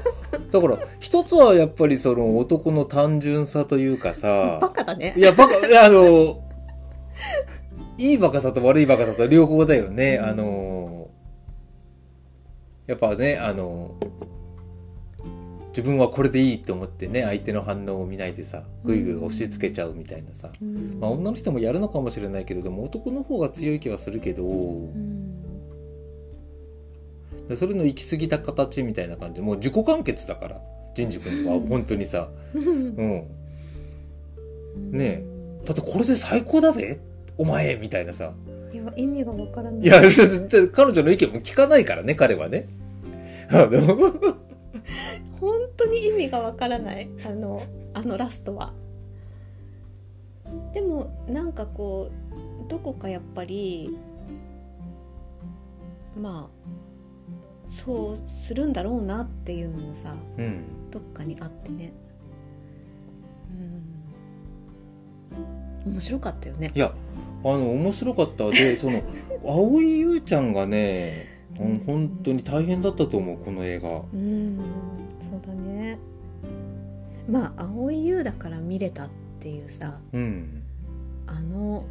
だから一つはやっぱりその男の単純さというかさ。バカだね。いやバカいやあのいいバカさと悪いバカさと両方だよね、うんあのやっぱねあの自分はこれでいいと思ってね相手の反応を見ないでさグイグイ押し付けちゃうみたいなさ、うん。まあ、女の人もやるのかもしれないけれども男の方が強い気はするけど、うん。それの行き過ぎた形みたいな感じ。もう自己完結だから仁治君は。<laughs> 本当にさ、<laughs> うん、ねだってこれで最高だべお前みたいなさ。いや意味がわからない。いや彼女の意見も聞かないからね彼はね。あの <laughs> 本当に意味がわからないあのあのラストは。でもなんかこうどこかやっぱりまあそうするんだろうなっていうのもさうん。どっかにあってね。うん。面白かったよね。いやあの面白かったでその <laughs> 蒼井優ちゃんがね本当に大変だったと思うこの映画。うん。そうだね。まあ蒼井優だから見れたっていうさ。うん。あの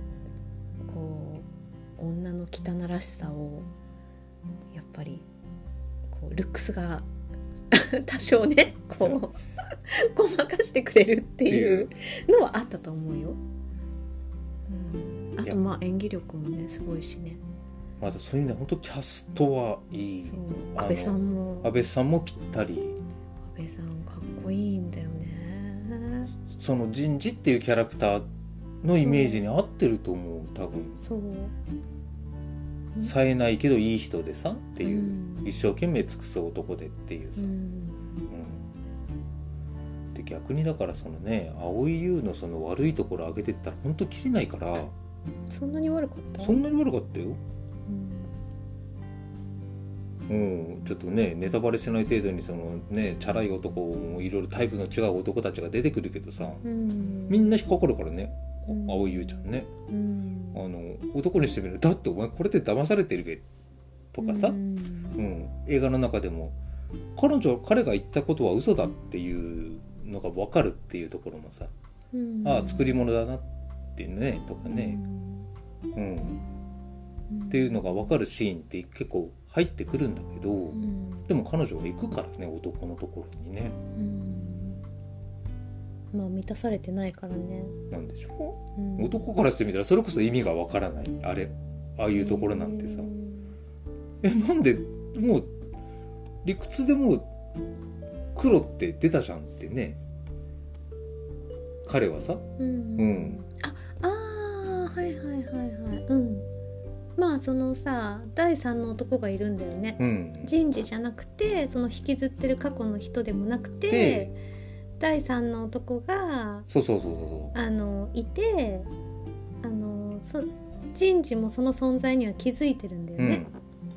こう女の汚らしさをやっぱりこうルックスが <laughs> 多少ねこう <laughs> ごまかしてくれるっていうのはあったと思うよ。うん、あとまあ演技力もねすごいしね。まだそういう意味で本当キャストはいい。安倍さんも安倍さんもぴったり。安倍さんかっこいいんだよね。その人事っていうキャラクターのイメージに合ってると思う多分。そう。冴えないけどいい人でさっていう、うん。一生懸命尽くす男でっていうさ、うん。うん。で逆にだからそのね蒼井優のその悪いところ上げてったら本当きりないから。そんなに悪かった？そんなに悪かったよ、うんうん、ちょっとねネタバレしない程度にそのねチャラい男もいろいろタイプの違う男たちが出てくるけどさうん。みんな引っかかるからねうん。蒼井優ちゃんねうん。あの男にしてみるだってお前これで騙されてるべとかさ、ううん。ん映画の中でも彼女彼が言ったことは嘘だっていうのが分かるっていうところもさ、うん。ああ作り物だなっていうねとかね、うん。うん。っていうのが分かるシーンって結構入ってくるんだけど、うん。でも彼女は行くからね男のところにね。うん。まあ満たされてないからね、なんでしょう？ん。う男からしてみたらそれこそ意味が分からない。あれああいうところなんてさ、えなんでもう理屈でもう黒って出たじゃんってね。彼はさ。うん、うん。ああはいはいはいはい。うんまあそのさ第三の男がいるんだよね。うん。人事じゃなくてその引きずってる過去の人でもなくてで第三の男がそうそうそうそあのいてあのそ人事もその存在には気づいてるんだよう、うん。ね。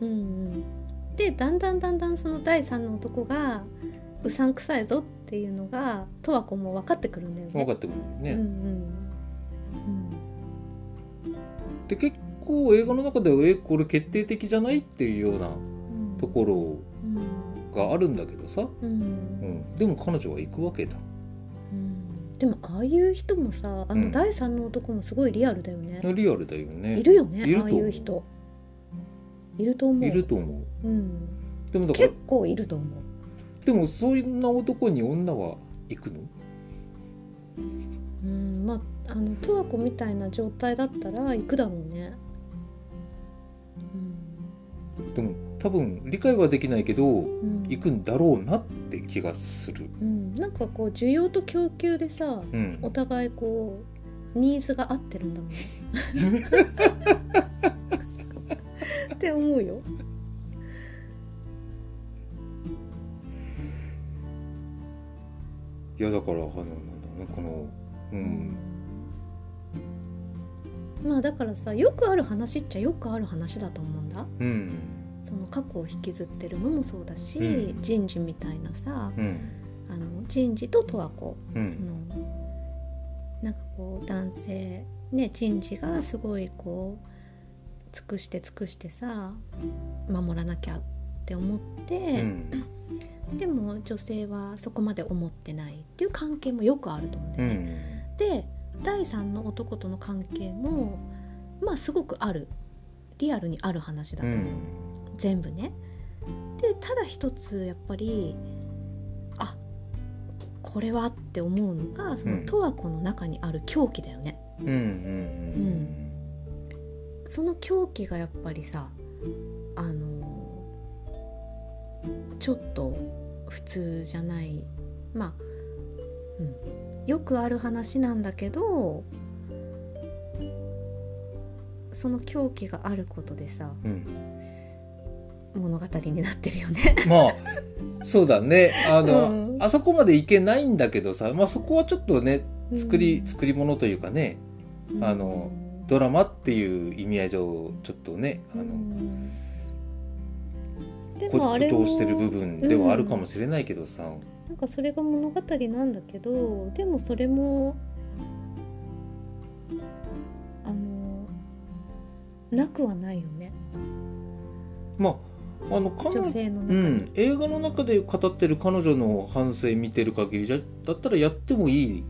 うんうん、でだんだんだんだんその第三の男がうさんくさいぞっていうのが十和子も分かってくるんだよね。分かってくるね、うん。うん。で結構映画の中ではえこれ決定的じゃないっていうようなうん。ところうん。があるんだけどさ、うん。うん、でも彼女は行くわけだ。うん。でもああいう人もさあうん。の第三の男もすごいリアルだよね。リアルだよね。いるよねああいう人。いると思う。いると思う。うん、でもだから結構いると思う。でもそういうな男に女は行くの？うん、まああの十和子みたいな状態だったら行くだろうね。多分理解はできないけどうん、うん行くんだろうなって気がする。うん、なんかこう需要と供給でさうん。お互いこニーズが合ってるんだもん。ねって思うよ。いやだからあのなんだろうねこのうん。まあだからさよくある話っちゃよくある話だと思うんだ。うんその過去を引きずってるのもそうだし、うん人事みたいなさうん。あの人事と十和子、うん。そのなんかこう男性ね人事がすごいこう尽くして尽くしてさ守らなきゃって思っうて、ん。でも女性はそこまで思ってないっていう関係もよくあると思うんだうよね。ん。で第三の男との関係もまあすごくある。リアルにある話だと思う、うん全部ね。でただ一つやっぱりあこれはって思うのがそのうん。十和子の中にある狂気だよね。うんうんその狂気がやっぱりさあのちょっと普通じゃない。まあ、うん、よくある話なんだけどその狂気があることでさうんうん物語になってるよね。まあそうだね。あの、うん。あそこまでいけないんだけどさ、まあ、そこはちょっとね作り、うん。作り物というかねあのドラマっていう意味合い上ちょっとねあの、うん。で誇もあれも張してる部分ではあるかもしれないけどさ、なんかそれが物語なんだけどでもそれもあのなくはないよね。まああの彼女女性のうん、映画の中で語ってる彼女の反省見てる限りじゃだったらやってもいい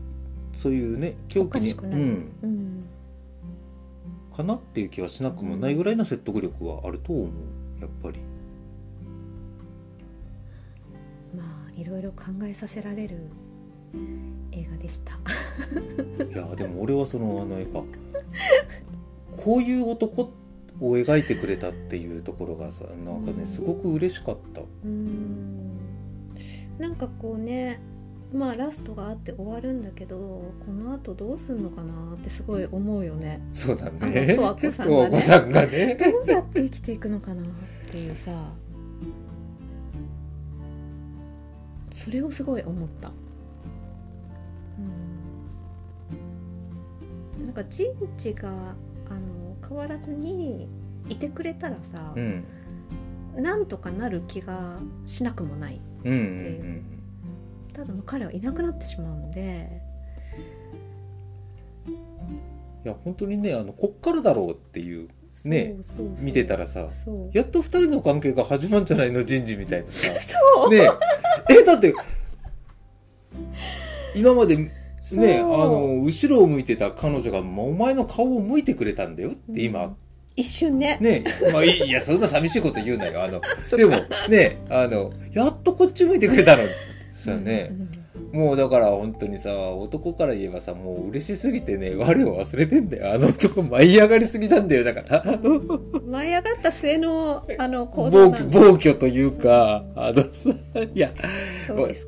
そういうね狂気に、うん、うん。かなっていう気はしなくもないぐらいの説得力はあると思うやっぱり。まあいろいろ考えさせられる映画でした。いやでも俺はそのあのやっぱこういう男を描いてくれたっていうところがさなんかねすごく嬉しかった。うん。なんかこうねまあラストがあって終わるんだけどこのあとどうすんのかなってすごい思うよね。そうだね。十和子さんがね。さんがね。どうやって生きていくのかなっていうさ。それをすごい思った。うん。なんか人知が変わらずにいてくれたらさ、うん。なんとかなる気がしなくもないうんうんただもう彼はいなくなってしまうんで。うん。いや本当にねあのこっからだろうっていうね見てたらさやっと二人の関係が始まるんじゃないの？人事みたいなさ。<laughs> そう。ね。えだって今までねあの後ろを向いてた彼女が、まあお前の顔を向いてくれたんだよって今、うん。一瞬ね。ねまあいやそんな寂しいこと言うなよあの。<laughs> でもねあのやっとこっち向いてくれたの。さね、もうだから本当にさ男から言えばさもう嬉しすぎてね我を忘れてんだよ。あの男舞い上がりすぎなんだよ。だから。舞い上がった末のあの行動暴暴挙というかあのさいや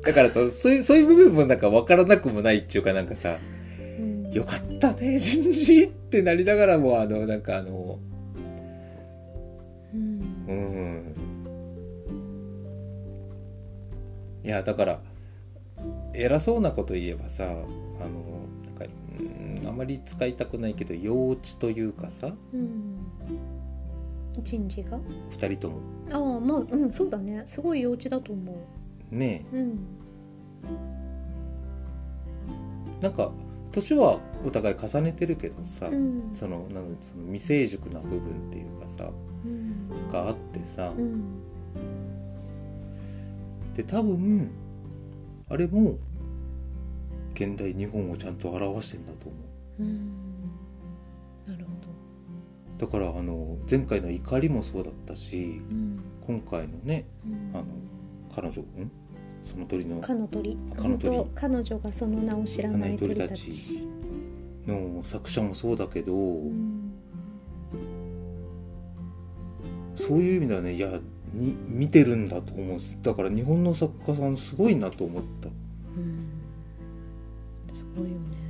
だからそそういうそういう部分もなんか分からなくもないっていうかなんかさうん。よかったね人事ってなりながらもあのなんかあのうん。うん。いやだから偉そうなこと言えばさあのなんかうんあまり使いたくないけど幼稚というかさうん。人事が？2人とも。ああまあうんそうだね。すごい幼稚だと思ねううん。なんか年はお互い重ねてるけどさ、うん。そのなんその未成熟な部分っていうかさうん。があってさ、うん。で多分あれも現代日本をちゃんと表してんだと思う。うん。なるほだからあの前回の怒りもそうだったしどうん。今回のねうん。あの彼女ん？その鳥のかの鳥。彼女がその名を知らない鳥たち。鳥たちの作者もそうだけど、うん。そういう意味ではねいやに見てるんだと思うだから日本の作家さんすごいなと思った。うん。すごいよね。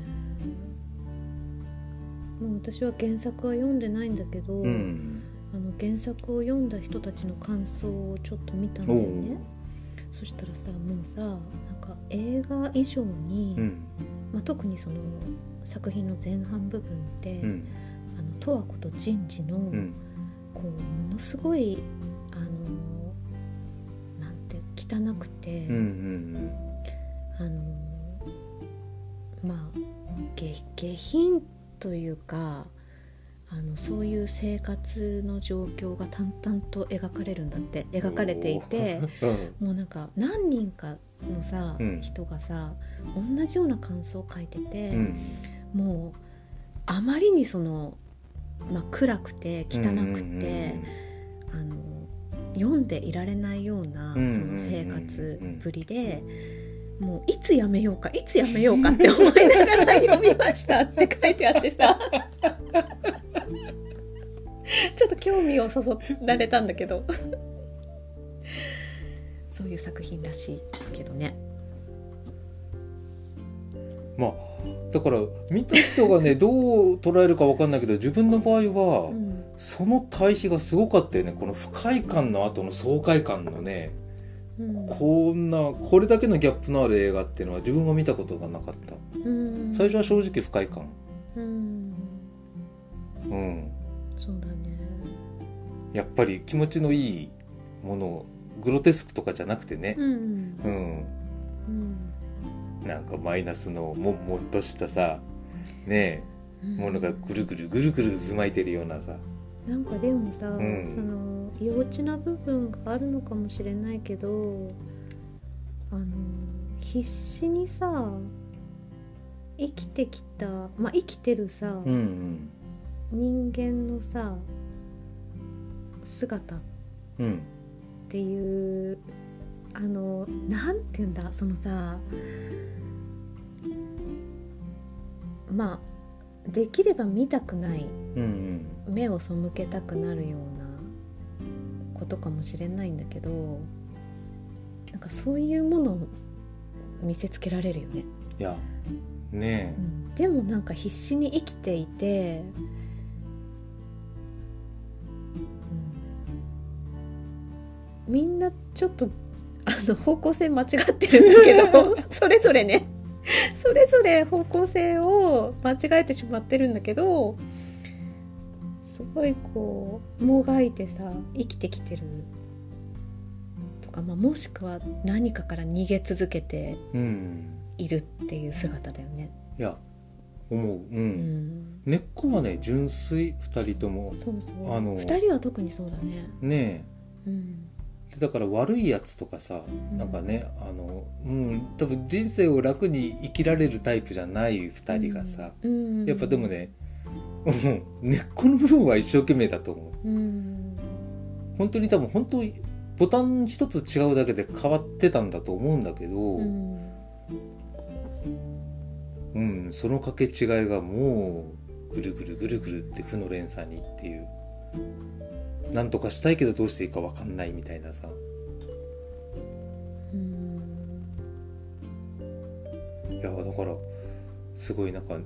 私は原作は読んでないんだけど、うん。あの原作を読んだ人たちの感想をちょっと見たんだよね。そしたらさもうさなんか映画以上に、うん。まあ、特にその作品の前半部分って、うん。あの十和子と人事の、うん。こうものすごい汚くて、うんうんあのまあ下下品というかあのそういう生活の状況が淡々と描かれるんだって描かれていてうん。もうなんか何人かのさ、うん。人がさ同じような感想を書いてて、うん。もうあまりにその、まあ、暗くて汚くて。あの読んでいられないようなその生活ぶりで、もういつやめようかいつやめようかって思いながら読みましたって書いてあってさ。<laughs> ちょっと興味をそそられたんだけど。そういう作品らしいけどね。まあだから見た人がねどう捉えるかわかんないけど自分の場合は、うんその対比がすごかったよね。この不快感の後の爽快感のね。うん。こんなこれだけのギャップのある映画っていうのは自分が見たことがなかった。うん。最初は正直不快感。うん。うん。そうだね。やっぱり気持ちのいいものをグロテスクとかじゃなくてね。うんうん。うん。なんかマイナスのもんもんとしたさねうん。えものがぐるぐるぐるぐる渦巻いてるようなさなんかでもさ、ん。その幼稚な部分があるのかもしれないけどあの必死にさ生きてきたまあ生きてるさ、うんうん。人間のさ姿っうん。ていうあのなんて言うんだそのさまあできれば見たくないうんうん目を背けたくなるようなことかもしれないんだけどなんかそういうものを見せつけられるよね、いやねうん、でもなんか必死に生きていて、うん、みんなちょっとあの方向性間違ってるんだけど <laughs> それぞれね。それぞれ方向性を間違えてしまってるんだけどすごいこうもがいてさ生きてきてるとか、まあ、もしくは何かから逃げ続けてえうん。いるっていう姿だよね。いや思う。う、うん。ん、根っこはね純粋。2人とも。そうそう。あの。二人は特にそうだね。ねうん、えだから悪いやつとかさうん。なんかねあのうん。多分人生を楽に生きられるタイプじゃない2人がさ、うん、やっぱでもね、うん、根っこの部分は一生懸命だと思う。うん、本当に多分本当ボタン一つ違うだけで変わってたんだと思うんだけど、ううん。ん、その掛け違いがもうぐるぐるぐるぐるって負の連鎖にっていう。なんとかしたいけどどうしていいか分かんないみたいなさ。うん、いやだからすごいなんか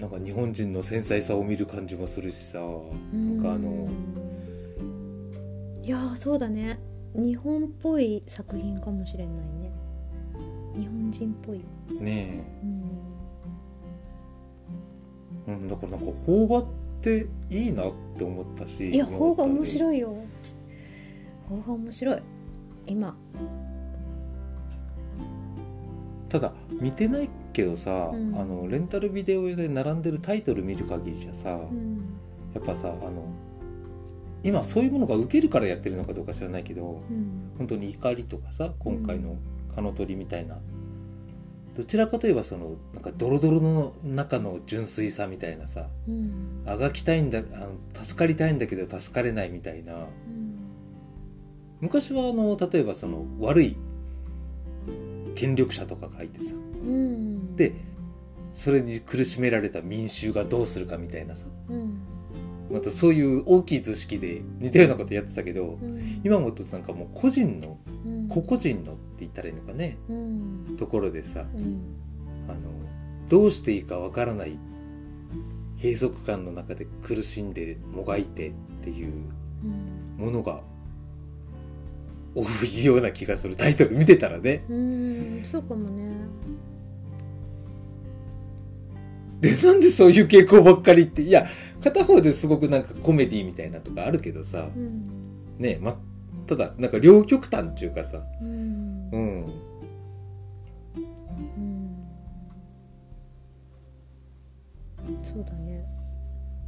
なんか日本人の繊細さを見る感じもするしさ。なんかあのいやーそうだね。日本っぽい作品かもしれないね。日本人っぽい、ねうん、え、うん、だからなんか邦画っていいなって思ったし。いや邦画面い白いよ。邦画面白い。今ただ見てないけどさ、うん。あのレンタルビデオで並んでるタイトル見る限りじゃさ、うん。やっぱさあの今そういうものが受けるからやってるのかどうか知らないけどうん。本当に怒りとかさ今回の「蚊の鳥」みたいな、どちらかといえばそのなんかドロドロの中の純粋さみたいなさうん。あがきたいんだあの助かりたいんだけど助かれないみたいな。うん。昔はあの例えばその悪い権力者とかがいてさ。うん。でそれに苦しめられた民衆がどうするかみたいなさ。うん。またそういう大きい図式で似たようなことやってたけどうん。今もっとなんかもう個人のうん。個々人のって言ったらいいのかね。うん。ところでさうん。あのどうしていいかわからない閉塞感の中で苦しんでもがいてっていううん。ものが多いような気がするタイトル見てたらねうんそうかもねでなんでそういう傾向ばっかりっていや片方ですごくなんかコメディみたいなとかあるけどさうんねまただなんか両極端っていうかさうんうんうんそうだね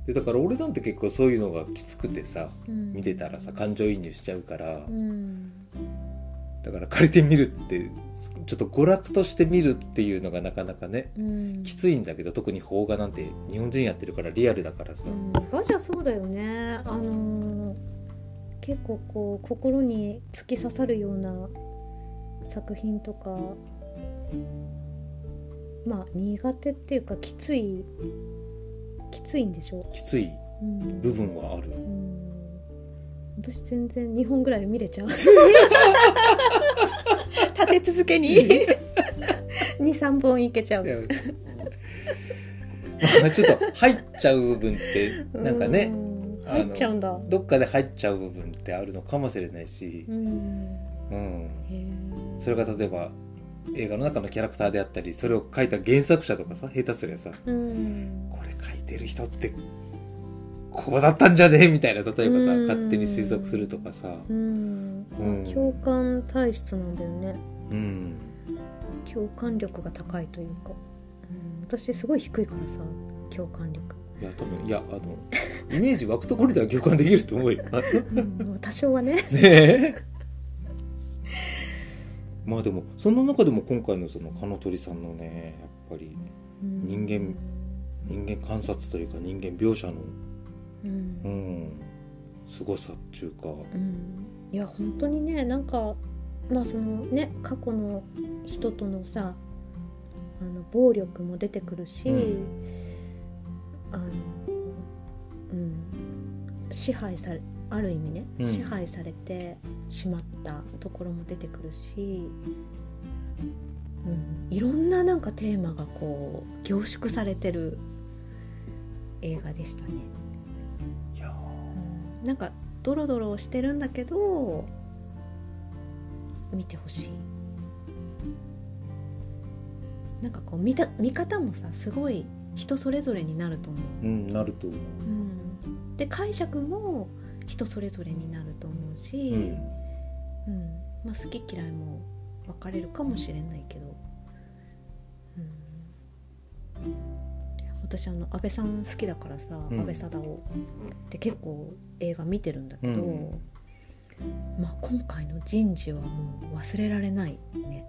でだから俺なんて結構そういうのがきつくてさうん。見てたらさ感情移入しちゃうから。うん。だから借りてみるってちょっと娯楽として見るっていうのがなかなかねうん。きついんだけど特に邦画なんて日本人やってるからリアルだからさ、うん、ガジはそうだよね。あのー結構こう心に突き刺さるような作品とかまあ苦手っていうかきついきついんでしょ、きつい。うん、部分はある。うん。私全然2本ぐらい見れちゃう。<laughs> 立て続けに。<laughs> 23本いけちゃう。ちょっと入っちゃう部分ってなんかね入っちゃうんだ。どっかで入っちゃう部分ってあるのかもしれないし。う、ん。うん、それが例えば映画の中のキャラクターであったりそれを書いた原作者とかさ下手すりゃさうん。これ書いてる人ってこうだったんじゃね？えみたいな例えばさうん。勝手に推測するとかさ、うん。うん。共感体質なんだよね。うん、共感力が高いというか、うん、私すごい低いからさ共感力、いや多分いやあのイメージ湧くところでは共感できると思うよ。<laughs> うん、多少はね。<laughs> ねえまあでもその中でも今回のその鹿野鳥さんのねやっぱり人間人間観察というか人間描写のうん。う、ん凄さっていうか。うん、いや本当にねなんかまあそのね過去の人とのさあの暴力も出てくるし、うん。あの、うん、支配されある意味ね、うん。支配されてしまったところも出てくるし、うん、いろんななんかテーマがこう凝縮されてる映画でしたね。いやうん。なんかドロドロしてるんだけど見てほしい。なんかこう見た見方もさすごい人それぞれになると思う、ーうんなると思う。うん、で解釈も人それぞれになると思うし、うん。うん。まあ、好き嫌いも分かれるかもしれないけど、うん、私あの安倍さん好きだからさ、うん。安倍貞夫で結構映画見てるんだけど、うん。まあ、今回の人事はもう忘れられないね。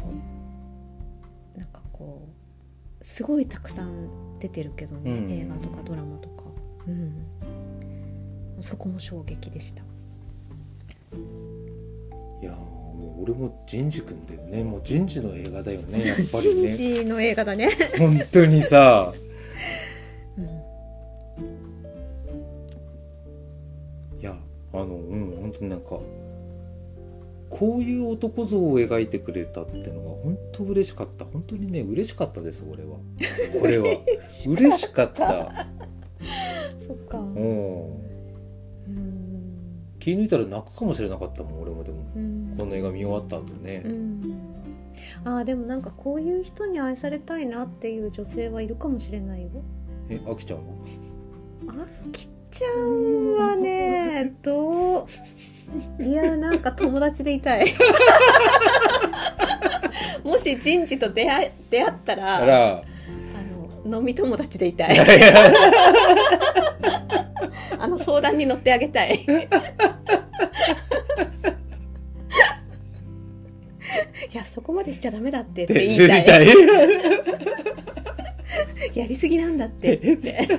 なんかこうすごいたくさん出てるけどね、うん。映画とかドラマとか、うん、そこも衝撃でした。いやーもう俺も人事くんだよね。もう人事の映画だよね <laughs> やっぱりね。人事の映画だね。本当にさ。うん。いやあのうん本当になんかこういう男像を描いてくれたってのが本当嬉しかった。本当にね嬉しかったです俺は。これは。嬉しかった。<laughs> そっか。うんうん。気抜いたら泣くかもしれなかったもん俺もでもうんこの映画見終わった後ね、うん。あーでもなんかこういう人に愛されたいなっていう女性はいるかもしれないよ。えあきちゃんは？あきちゃんはね <laughs> どう？いやなんか友達でいたい。<laughs> もし人事と出会い出会ったらあの飲み友達でいたい。あの相談に乗ってあげたい。<laughs> いやそこまでしちゃダメだってってで言いたい。たい <laughs> やりすぎなんだってって。<laughs>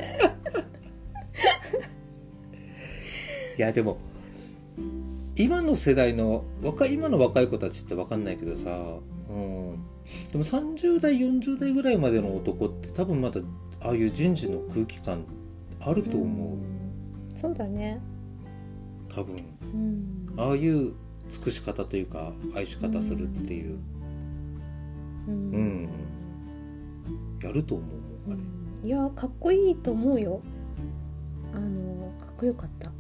いやでも今の世代の若い今の若い子たちって分かんないけどさ、うん、でも30代40代ぐらいまでの男って多分まだああいう人事の空気感あると思う、そうだね。多分。うん。ああいう尽くし方というか愛し方するっていう、ううん。やると思う、うん。いやかっこいいと思うよ。あのかっこよかった。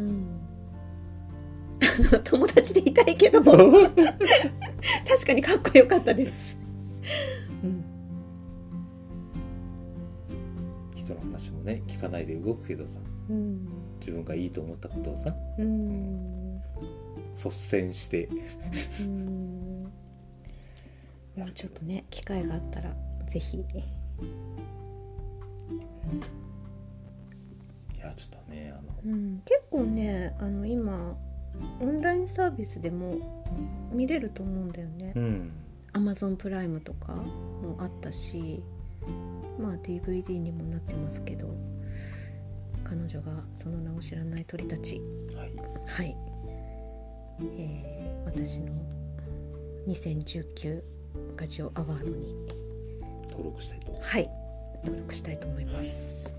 うん。<laughs> 友達でいたいけど。<laughs> 確かにかっこよかったです話もね聞かないで動くけどさ。うん自分がいいと思ったことをさ。うん。率先して。うん。もうちょっとね機会があったらぜひ。いやちょっとねあの。うん、結構ねあの今オンラインサービスでも見れると思うんだよね。う。ん。Amazon プライムとかもあったしまあ DVD にもなってますけど彼女がその名を知らない鳥たち。はい。はい、えー私の2019ガジオアワードに。登録したいと。はい。登録したいと思います。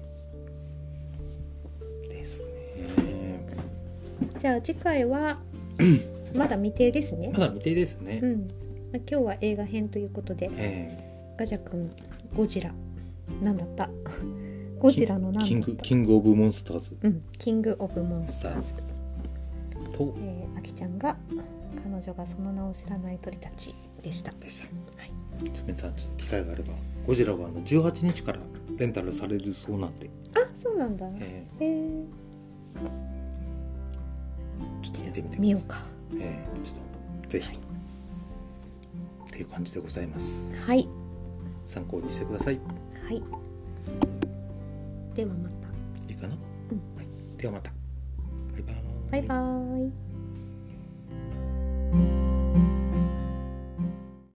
ですね。じゃあ次回は <clears throat> まだ未定ですね。ま。だ未定ですね、うん、今日は映画編ということでえ。ガジャ君ゴジラなんだった？ゴジラのーキンなんだった？グキングオブモンスターズ。うん、キングオブモンスターズ。スと。えー、あきちゃんが彼女がその名を知らない鳥たちでした。でした。はい。つめさんちょっと機会があればゴジラはあの18日からレンタルされるそうなんで、あそうなんだ。ええー、ーちょっと見てみて見ようか。えーちょっとぜひと、っていう感じでございます。はい。参考にしてくださいはい。ではまた。いいかな、うん。はい、ではまた。バイバイ。バイバイ。